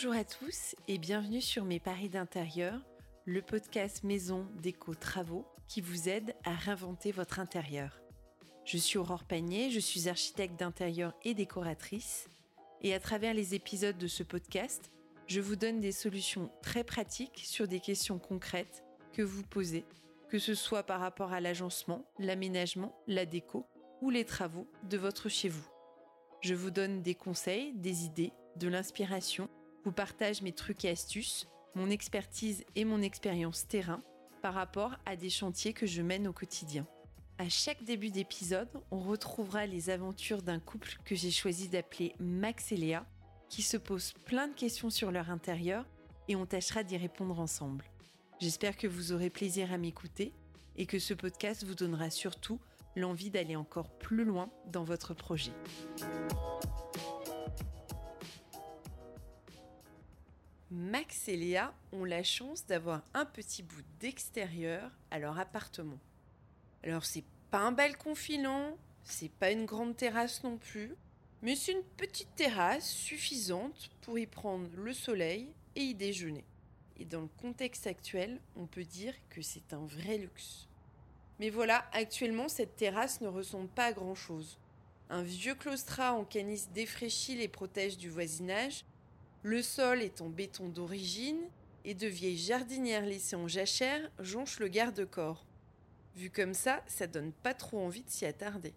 Bonjour à tous et bienvenue sur Mes Paris d'intérieur, le podcast maison déco travaux qui vous aide à réinventer votre intérieur. Je suis Aurore Panier, je suis architecte d'intérieur et décoratrice et à travers les épisodes de ce podcast, je vous donne des solutions très pratiques sur des questions concrètes que vous posez, que ce soit par rapport à l'agencement, l'aménagement, la déco ou les travaux de votre chez vous. Je vous donne des conseils, des idées, de l'inspiration, vous partage mes trucs et astuces, mon expertise et mon expérience terrain par rapport à des chantiers que je mène au quotidien. À chaque début d'épisode, on retrouvera les aventures d'un couple que j'ai choisi d'appeler Max et Léa, qui se posent plein de questions sur leur intérieur et on tâchera d'y répondre ensemble. J'espère que vous aurez plaisir à m'écouter et que ce podcast vous donnera surtout l'envie d'aller encore plus loin dans votre projet. Max et Léa ont la chance d'avoir un petit bout d'extérieur à leur appartement. Alors c'est pas un balcon filant, c'est pas une grande terrasse non plus, mais c'est une petite terrasse suffisante pour y prendre le soleil et y déjeuner. Et dans le contexte actuel, on peut dire que c'est un vrai luxe. Mais voilà, actuellement, cette terrasse ne ressemble pas à grand chose. Un vieux claustrat en canis défraîchi les protège du voisinage. Le sol est en béton d'origine et de vieilles jardinières laissées en jachère jonchent le garde-corps. Vu comme ça, ça donne pas trop envie de s'y attarder.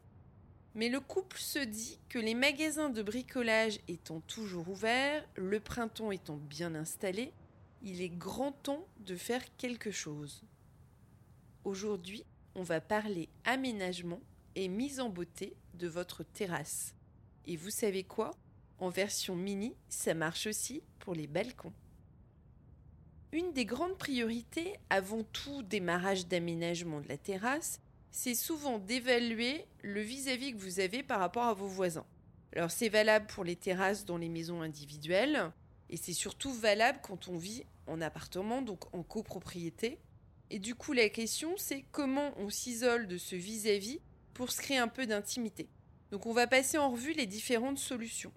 Mais le couple se dit que les magasins de bricolage étant toujours ouverts, le printemps étant bien installé, il est grand temps de faire quelque chose. Aujourd'hui, on va parler aménagement et mise en beauté de votre terrasse. Et vous savez quoi? En version mini, ça marche aussi pour les balcons. Une des grandes priorités avant tout démarrage d'aménagement de la terrasse, c'est souvent d'évaluer le vis-à-vis que vous avez par rapport à vos voisins. Alors c'est valable pour les terrasses dans les maisons individuelles et c'est surtout valable quand on vit en appartement, donc en copropriété. Et du coup, la question, c'est comment on s'isole de ce vis-à-vis pour se créer un peu d'intimité. Donc, on va passer en revue les différentes solutions.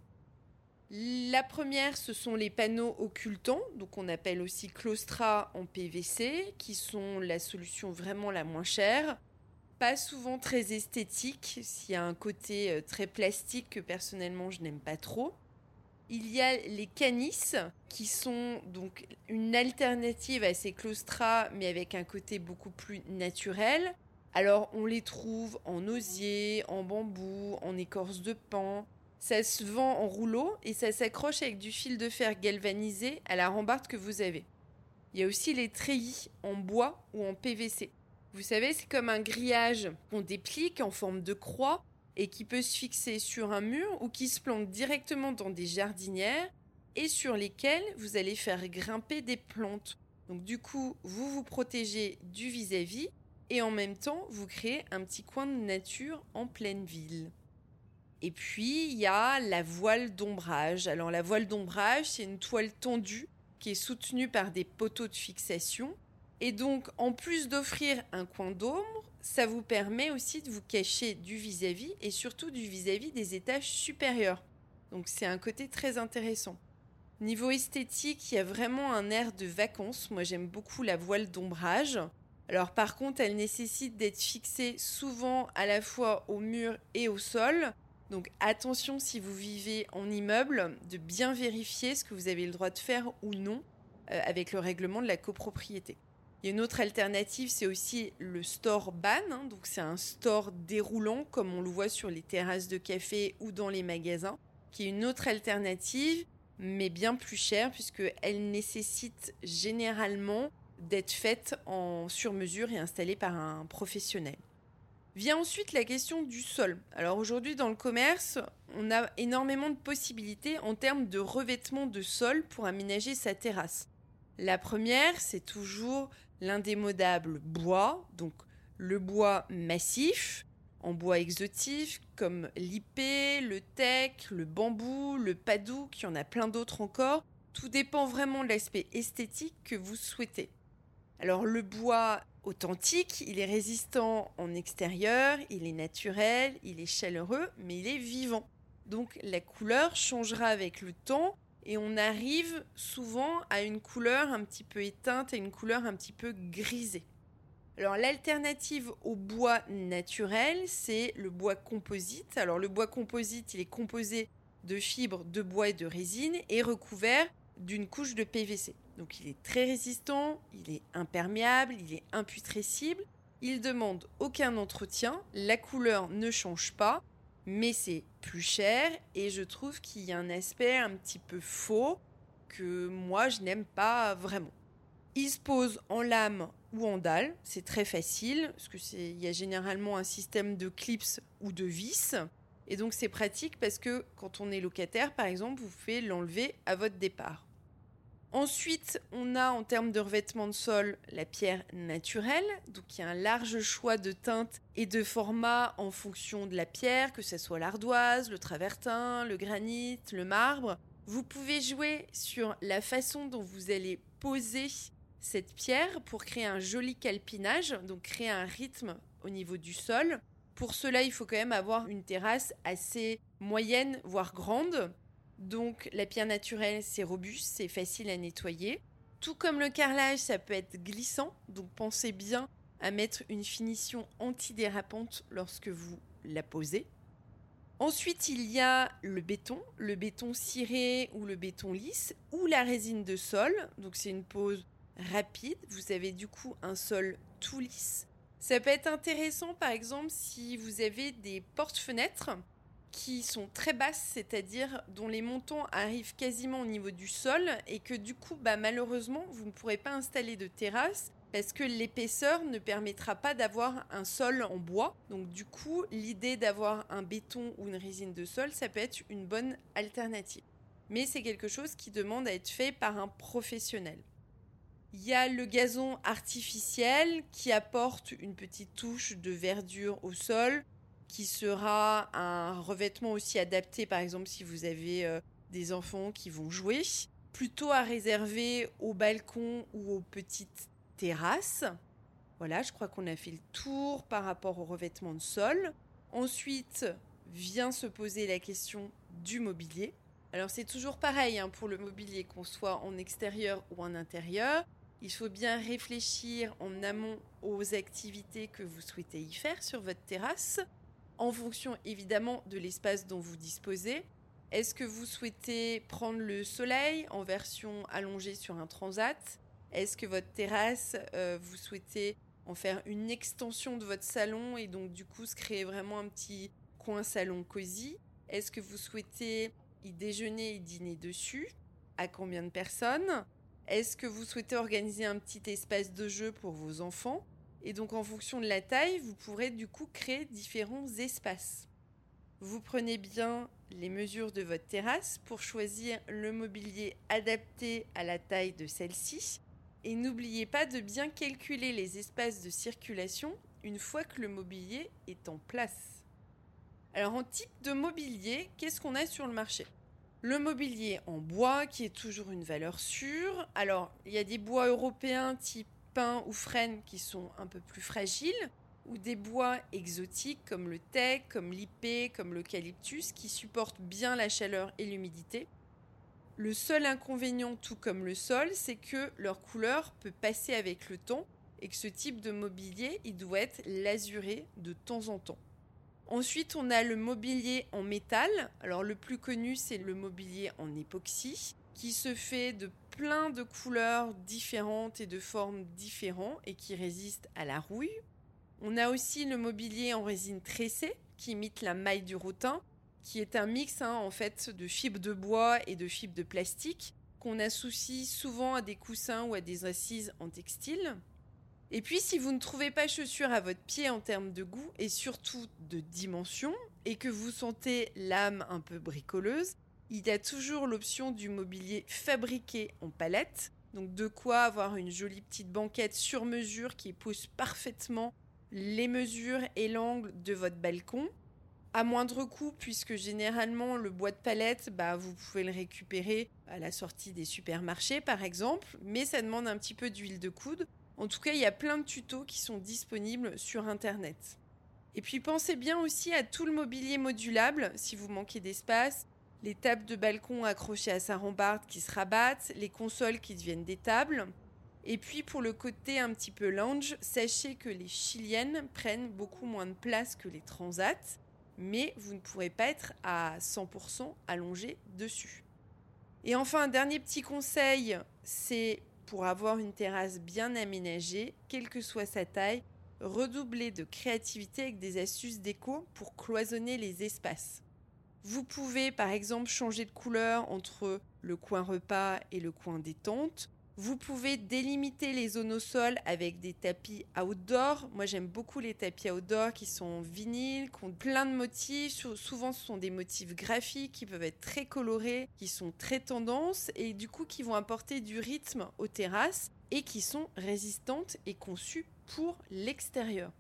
La première, ce sont les panneaux occultants, donc on appelle aussi claustra en PVC, qui sont la solution vraiment la moins chère. Pas souvent très esthétique, s'il y a un côté euh, très plastique que personnellement je n'aime pas trop. Il y a les canis qui sont donc une alternative à ces claustras mais avec un côté beaucoup plus naturel. Alors on les trouve en osier, en bambou, en écorce de pan. Ça se vend en rouleau et ça s'accroche avec du fil de fer galvanisé à la rambarde que vous avez. Il y a aussi les treillis en bois ou en PVC. Vous savez, c'est comme un grillage qu'on déplique en forme de croix et qui peut se fixer sur un mur ou qui se plante directement dans des jardinières et sur lesquelles vous allez faire grimper des plantes. Donc du coup, vous vous protégez du vis-à-vis et en même temps, vous créez un petit coin de nature en pleine ville. Et puis, il y a la voile d'ombrage. Alors la voile d'ombrage, c'est une toile tendue qui est soutenue par des poteaux de fixation. Et donc, en plus d'offrir un coin d'ombre, ça vous permet aussi de vous cacher du vis-à-vis et surtout du vis-à-vis des étages supérieurs. Donc c'est un côté très intéressant. Niveau esthétique, il y a vraiment un air de vacances. Moi j'aime beaucoup la voile d'ombrage. Alors par contre, elle nécessite d'être fixée souvent à la fois au mur et au sol. Donc attention si vous vivez en immeuble, de bien vérifier ce que vous avez le droit de faire ou non euh, avec le règlement de la copropriété. Il y a une autre alternative, c'est aussi le store ban. Hein. donc c'est un store déroulant comme on le voit sur les terrasses de café ou dans les magasins, qui est une autre alternative, mais bien plus chère puisqu'elle nécessite généralement d'être faite en sur-mesure et installée par un professionnel. Vient ensuite la question du sol. Alors aujourd'hui dans le commerce, on a énormément de possibilités en termes de revêtement de sol pour aménager sa terrasse. La première, c'est toujours l'indémodable bois, donc le bois massif, en bois exotif, comme l'ipé, le teck, le bambou, le padouk, il y en a plein d'autres encore. Tout dépend vraiment de l'aspect esthétique que vous souhaitez. Alors le bois authentique, il est résistant en extérieur, il est naturel, il est chaleureux, mais il est vivant. Donc la couleur changera avec le temps et on arrive souvent à une couleur un petit peu éteinte et une couleur un petit peu grisée. Alors l'alternative au bois naturel, c'est le bois composite. Alors le bois composite, il est composé de fibres de bois et de résine et recouvert d'une couche de PVC. Donc il est très résistant, il est imperméable, il est imputrescible, il demande aucun entretien, la couleur ne change pas, mais c'est plus cher et je trouve qu'il y a un aspect un petit peu faux que moi je n'aime pas vraiment. Il se pose en lame ou en dalle, c'est très facile parce que il y a généralement un système de clips ou de vis et donc c'est pratique parce que quand on est locataire par exemple, vous pouvez l'enlever à votre départ. Ensuite, on a en termes de revêtement de sol la pierre naturelle. Donc il y a un large choix de teintes et de formats en fonction de la pierre, que ce soit l'ardoise, le travertin, le granit, le marbre. Vous pouvez jouer sur la façon dont vous allez poser cette pierre pour créer un joli calpinage, donc créer un rythme au niveau du sol. Pour cela, il faut quand même avoir une terrasse assez moyenne, voire grande. Donc la pierre naturelle, c'est robuste, c'est facile à nettoyer. Tout comme le carrelage, ça peut être glissant, donc pensez bien à mettre une finition antidérapante lorsque vous la posez. Ensuite, il y a le béton, le béton ciré ou le béton lisse ou la résine de sol. Donc c'est une pose rapide. Vous avez du coup un sol tout lisse. Ça peut être intéressant par exemple si vous avez des portes-fenêtres qui sont très basses, c'est-à-dire dont les montants arrivent quasiment au niveau du sol et que du coup, bah, malheureusement, vous ne pourrez pas installer de terrasse parce que l'épaisseur ne permettra pas d'avoir un sol en bois. Donc du coup, l'idée d'avoir un béton ou une résine de sol, ça peut être une bonne alternative. Mais c'est quelque chose qui demande à être fait par un professionnel. Il y a le gazon artificiel qui apporte une petite touche de verdure au sol, qui sera un revêtement aussi adapté, par exemple si vous avez euh, des enfants qui vont jouer, plutôt à réserver au balcon ou aux petites terrasses. Voilà, je crois qu'on a fait le tour par rapport au revêtement de sol. Ensuite, vient se poser la question du mobilier. Alors c'est toujours pareil hein, pour le mobilier, qu'on soit en extérieur ou en intérieur. Il faut bien réfléchir en amont aux activités que vous souhaitez y faire sur votre terrasse en fonction évidemment de l'espace dont vous disposez. Est-ce que vous souhaitez prendre le soleil en version allongée sur un transat? Est-ce que votre terrasse, euh, vous souhaitez en faire une extension de votre salon et donc du coup se créer vraiment un petit coin salon cosy? Est-ce que vous souhaitez y déjeuner et dîner dessus? À combien de personnes? Est-ce que vous souhaitez organiser un petit espace de jeu pour vos enfants? Et donc en fonction de la taille, vous pourrez du coup créer différents espaces. Vous prenez bien les mesures de votre terrasse pour choisir le mobilier adapté à la taille de celle-ci. Et n'oubliez pas de bien calculer les espaces de circulation une fois que le mobilier est en place. Alors en type de mobilier, qu'est-ce qu'on a sur le marché? Le mobilier en bois qui est toujours une valeur sûre. Alors, il y a des bois européens type pins ou frênes qui sont un peu plus fragiles, ou des bois exotiques comme le teck, comme l'ipé, comme l'eucalyptus qui supportent bien la chaleur et l'humidité. Le seul inconvénient, tout comme le sol, c'est que leur couleur peut passer avec le temps et que ce type de mobilier, il doit être lasuré de temps en temps. Ensuite, on a le mobilier en métal. Alors le plus connu, c'est le mobilier en époxy qui se fait de plein de couleurs différentes et de formes différentes et qui résistent à la rouille. On a aussi le mobilier en résine tressée qui imite la maille du rotin, qui est un mix hein, en fait de fibres de bois et de fibres de plastique qu'on associe souvent à des coussins ou à des assises en textile. Et puis si vous ne trouvez pas chaussures à votre pied en termes de goût et surtout de dimension et que vous sentez l'âme un peu bricoleuse, il y a toujours l'option du mobilier fabriqué en palette. Donc de quoi avoir une jolie petite banquette sur mesure qui épouse parfaitement les mesures et l'angle de votre balcon. À moindre coût, puisque généralement le bois de palette, bah, vous pouvez le récupérer à la sortie des supermarchés par exemple, mais ça demande un petit peu d'huile de coude. En tout cas, il y a plein de tutos qui sont disponibles sur Internet. Et puis pensez bien aussi à tout le mobilier modulable si vous manquez d'espace, les tables de balcon accrochées à sa rambarde qui se rabattent, les consoles qui deviennent des tables. Et puis pour le côté un petit peu lounge, sachez que les chiliennes prennent beaucoup moins de place que les transats, mais vous ne pourrez pas être à 100% allongé dessus. Et enfin, un dernier petit conseil, c'est pour avoir une terrasse bien aménagée, quelle que soit sa taille, redoubler de créativité avec des astuces déco pour cloisonner les espaces. Vous pouvez par exemple changer de couleur entre le coin repas et le coin détente, vous pouvez délimiter les zones au sol avec des tapis outdoor. Moi, j'aime beaucoup les tapis outdoor qui sont vinyles, qui ont plein de motifs. Souvent, ce sont des motifs graphiques qui peuvent être très colorés, qui sont très tendances et du coup qui vont apporter du rythme aux terrasses et qui sont résistantes et conçues pour l'extérieur.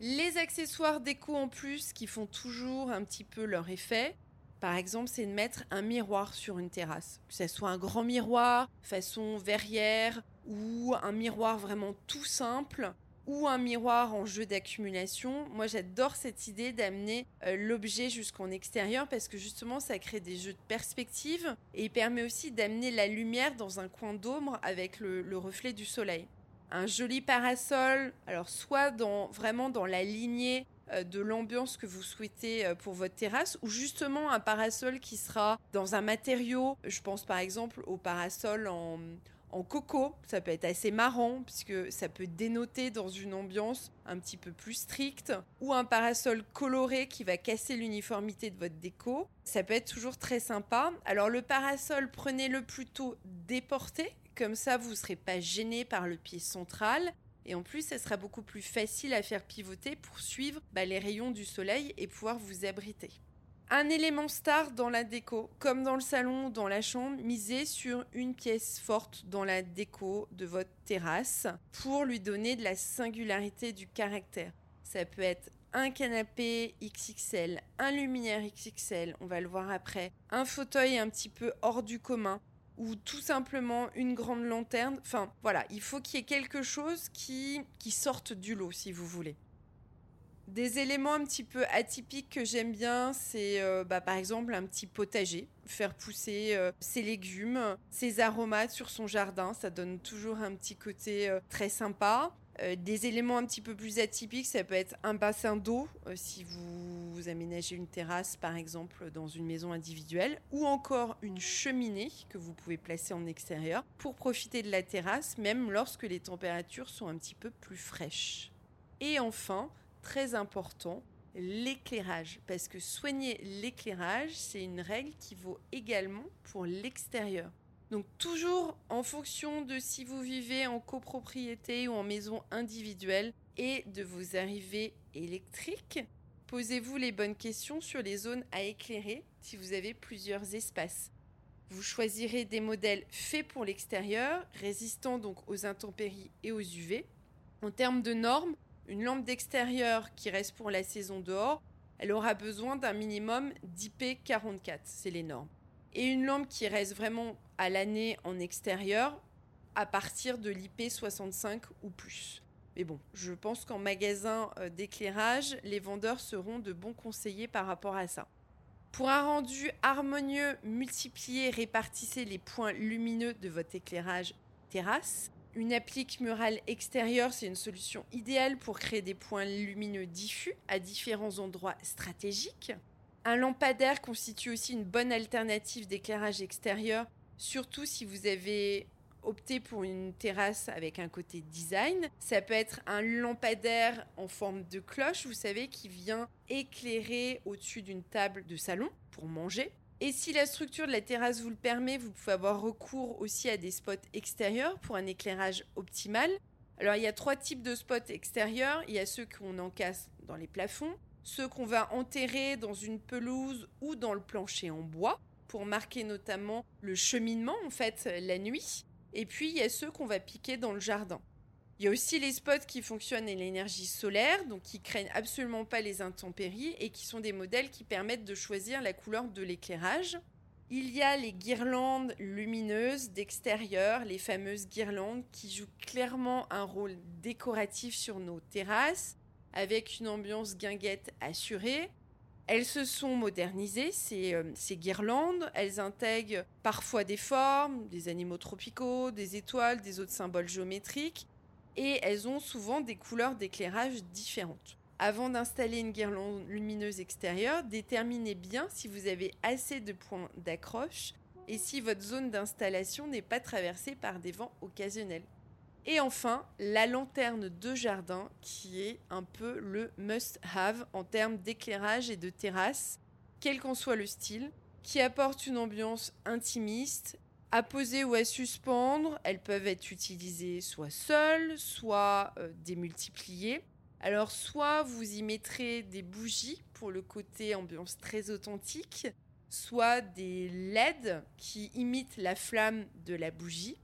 Les accessoires déco en plus qui font toujours un petit peu leur effet. Par exemple, c'est de mettre un miroir sur une terrasse. Que ce soit un grand miroir, façon verrière, ou un miroir vraiment tout simple, ou un miroir en jeu d'accumulation. Moi, j'adore cette idée d'amener euh, l'objet jusqu'en extérieur parce que justement, ça crée des jeux de perspective et permet aussi d'amener la lumière dans un coin d'ombre avec le reflet du soleil un joli parasol, alors soit vraiment dans la lignée de l'ambiance que vous souhaitez euh, pour votre terrasse ou justement un parasol qui sera dans un matériau, je pense par exemple au parasol en, en coco, ça peut être assez marrant puisque ça peut dénoter dans une ambiance un petit peu plus stricte ou un parasol coloré qui va casser l'uniformité de votre déco. Ça peut être toujours très sympa. Alors le parasol, prenez-le plutôt déporté comme ça, vous ne serez pas gêné par le pied central. Et en plus, ça sera beaucoup plus facile à faire pivoter pour suivre bah, les rayons du soleil et pouvoir vous abriter. Un élément star dans la déco, comme dans le salon ou dans la chambre, misez sur une pièce forte dans la déco de votre terrasse pour lui donner de la singularité du caractère. Ça peut être un canapé XXL, un luminaire XXL, on va le voir après, un fauteuil un petit peu hors du commun, ou tout simplement une grande lanterne. Enfin, voilà, il faut qu'il y ait quelque chose qui, qui sorte du lot, si vous voulez. Des éléments un petit peu atypiques que j'aime bien, c'est euh, bah, par exemple un petit potager, faire pousser euh, ses légumes, ses aromates sur son jardin, ça donne toujours un petit côté euh, très sympa. Des éléments un petit peu plus atypiques, ça peut être un bassin d'eau, si vous, aménagez une terrasse par exemple dans une maison individuelle, ou encore une cheminée que vous pouvez placer en extérieur pour profiter de la terrasse, même lorsque les températures sont un petit peu plus fraîches. Et enfin, très important, l'éclairage, parce que soigner l'éclairage, c'est une règle qui vaut également pour l'extérieur. Donc toujours en fonction de si vous vivez en copropriété ou en maison individuelle et de vos arrivées électriques, posez-vous les bonnes questions sur les zones à éclairer si vous avez plusieurs espaces. Vous choisirez des modèles faits pour l'extérieur, résistants donc aux intempéries et aux UV. En termes de normes, une lampe d'extérieur qui reste pour la saison dehors, elle aura besoin d'un minimum d'IP44, c'est les normes. Et une lampe qui reste vraiment à l'année en extérieur à partir de l'IP 65 ou plus. Mais bon, je pense qu'en magasin euh, d'éclairage, les vendeurs seront de bons conseillers par rapport à ça. Pour un rendu harmonieux, multipliez, répartissez les points lumineux de votre éclairage terrasse. Une applique murale extérieure, c'est une solution idéale pour créer des points lumineux diffus à différents endroits stratégiques. Un lampadaire constitue aussi une bonne alternative d'éclairage extérieur Surtout si vous avez opté pour une terrasse avec un côté design. Ça peut être un lampadaire en forme de cloche, vous savez, qui vient éclairer au-dessus d'une table de salon pour manger. Et si la structure de la terrasse vous le permet, vous pouvez avoir recours aussi à des spots extérieurs pour un éclairage optimal. Alors il y a trois types de spots extérieurs. Il y a ceux qu'on encasse dans les plafonds, ceux qu'on va enterrer dans une pelouse ou dans le plancher en bois pour marquer notamment le cheminement en fait la nuit. Et puis il y a ceux qu'on va piquer dans le jardin. Il y a aussi les spots qui fonctionnent à l'énergie solaire, donc qui craignent absolument pas les intempéries et qui sont des modèles qui permettent de choisir la couleur de l'éclairage. Il y a les guirlandes lumineuses d'extérieur, les fameuses guirlandes qui jouent clairement un rôle décoratif sur nos terrasses, avec une ambiance guinguette assurée. Elles se sont modernisées, ces, euh, ces, guirlandes. Elles intègrent parfois des formes, des animaux tropicaux, des étoiles, des autres symboles géométriques. Et elles ont souvent des couleurs d'éclairage différentes. Avant d'installer une guirlande lumineuse extérieure, déterminez bien si vous avez assez de points d'accroche et si votre zone d'installation n'est pas traversée par des vents occasionnels. Et enfin, la lanterne de jardin qui est un peu le must-have en termes d'éclairage et de terrasse, quel qu'en soit le style, qui apporte une ambiance intimiste. À poser ou à suspendre, elles peuvent être utilisées soit seules, soit euh, démultipliées. Alors soit vous y mettrez des bougies pour le côté ambiance très authentique, soit des LED qui imitent la flamme de la bougie.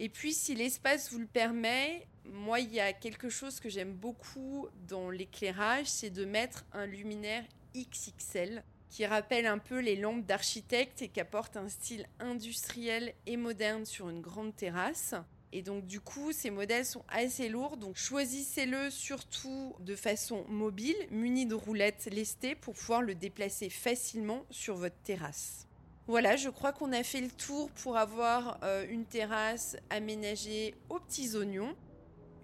Et puis si l'espace vous le permet, moi il y a quelque chose que j'aime beaucoup dans l'éclairage, c'est de mettre un luminaire XXL qui rappelle un peu les lampes d'architecte et qui apporte un style industriel et moderne sur une grande terrasse. Et donc du coup, ces modèles sont assez lourds, donc choisissez-le surtout de façon mobile, muni de roulettes lestées pour pouvoir le déplacer facilement sur votre terrasse. Voilà, je crois qu'on a fait le tour pour avoir euh, une terrasse aménagée aux petits oignons.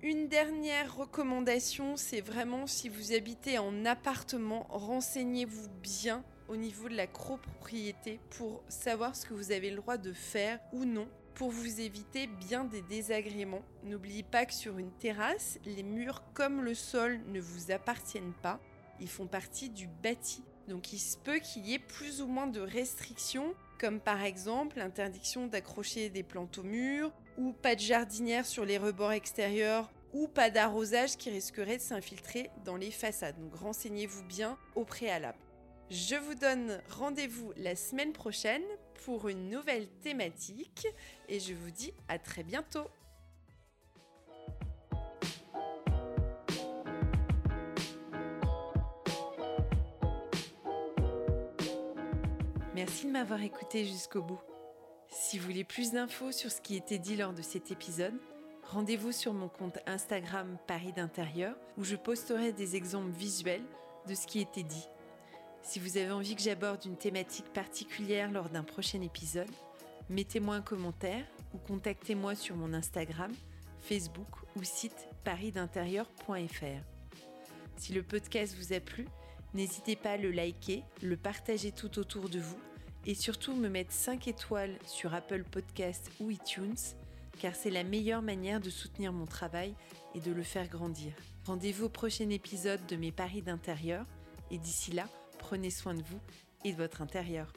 Une dernière recommandation, c'est vraiment si vous habitez en appartement, renseignez-vous bien au niveau de la copropriété pour savoir ce que vous avez le droit de faire ou non pour vous éviter bien des désagréments. N'oubliez pas que sur une terrasse, les murs comme le sol ne vous appartiennent pas, ils font partie du bâti. Donc il se peut qu'il y ait plus ou moins de restrictions, comme par exemple l'interdiction d'accrocher des plantes au mur, ou pas de jardinière sur les rebords extérieurs, ou pas d'arrosage qui risquerait de s'infiltrer dans les façades. Donc renseignez-vous bien au préalable. Je vous donne rendez-vous la semaine prochaine pour une nouvelle thématique et je vous dis à très bientôt. Merci de m'avoir écouté jusqu'au bout. Si vous voulez plus d'infos sur ce qui était dit lors de cet épisode, rendez-vous sur mon compte Instagram Paris d'intérieur où je posterai des exemples visuels de ce qui était dit. Si vous avez envie que j'aborde une thématique particulière lors d'un prochain épisode, mettez-moi un commentaire ou contactez-moi sur mon Instagram, Facebook ou site parisdintérieur.fr. Si le podcast vous a plu, n'hésitez pas à le liker, le partager tout autour de vous et surtout me mettre 5 étoiles sur Apple Podcasts ou iTunes car c'est la meilleure manière de soutenir mon travail et de le faire grandir. Rendez-vous au prochain épisode de mes paris d'intérieur et d'ici là, prenez soin de vous et de votre intérieur.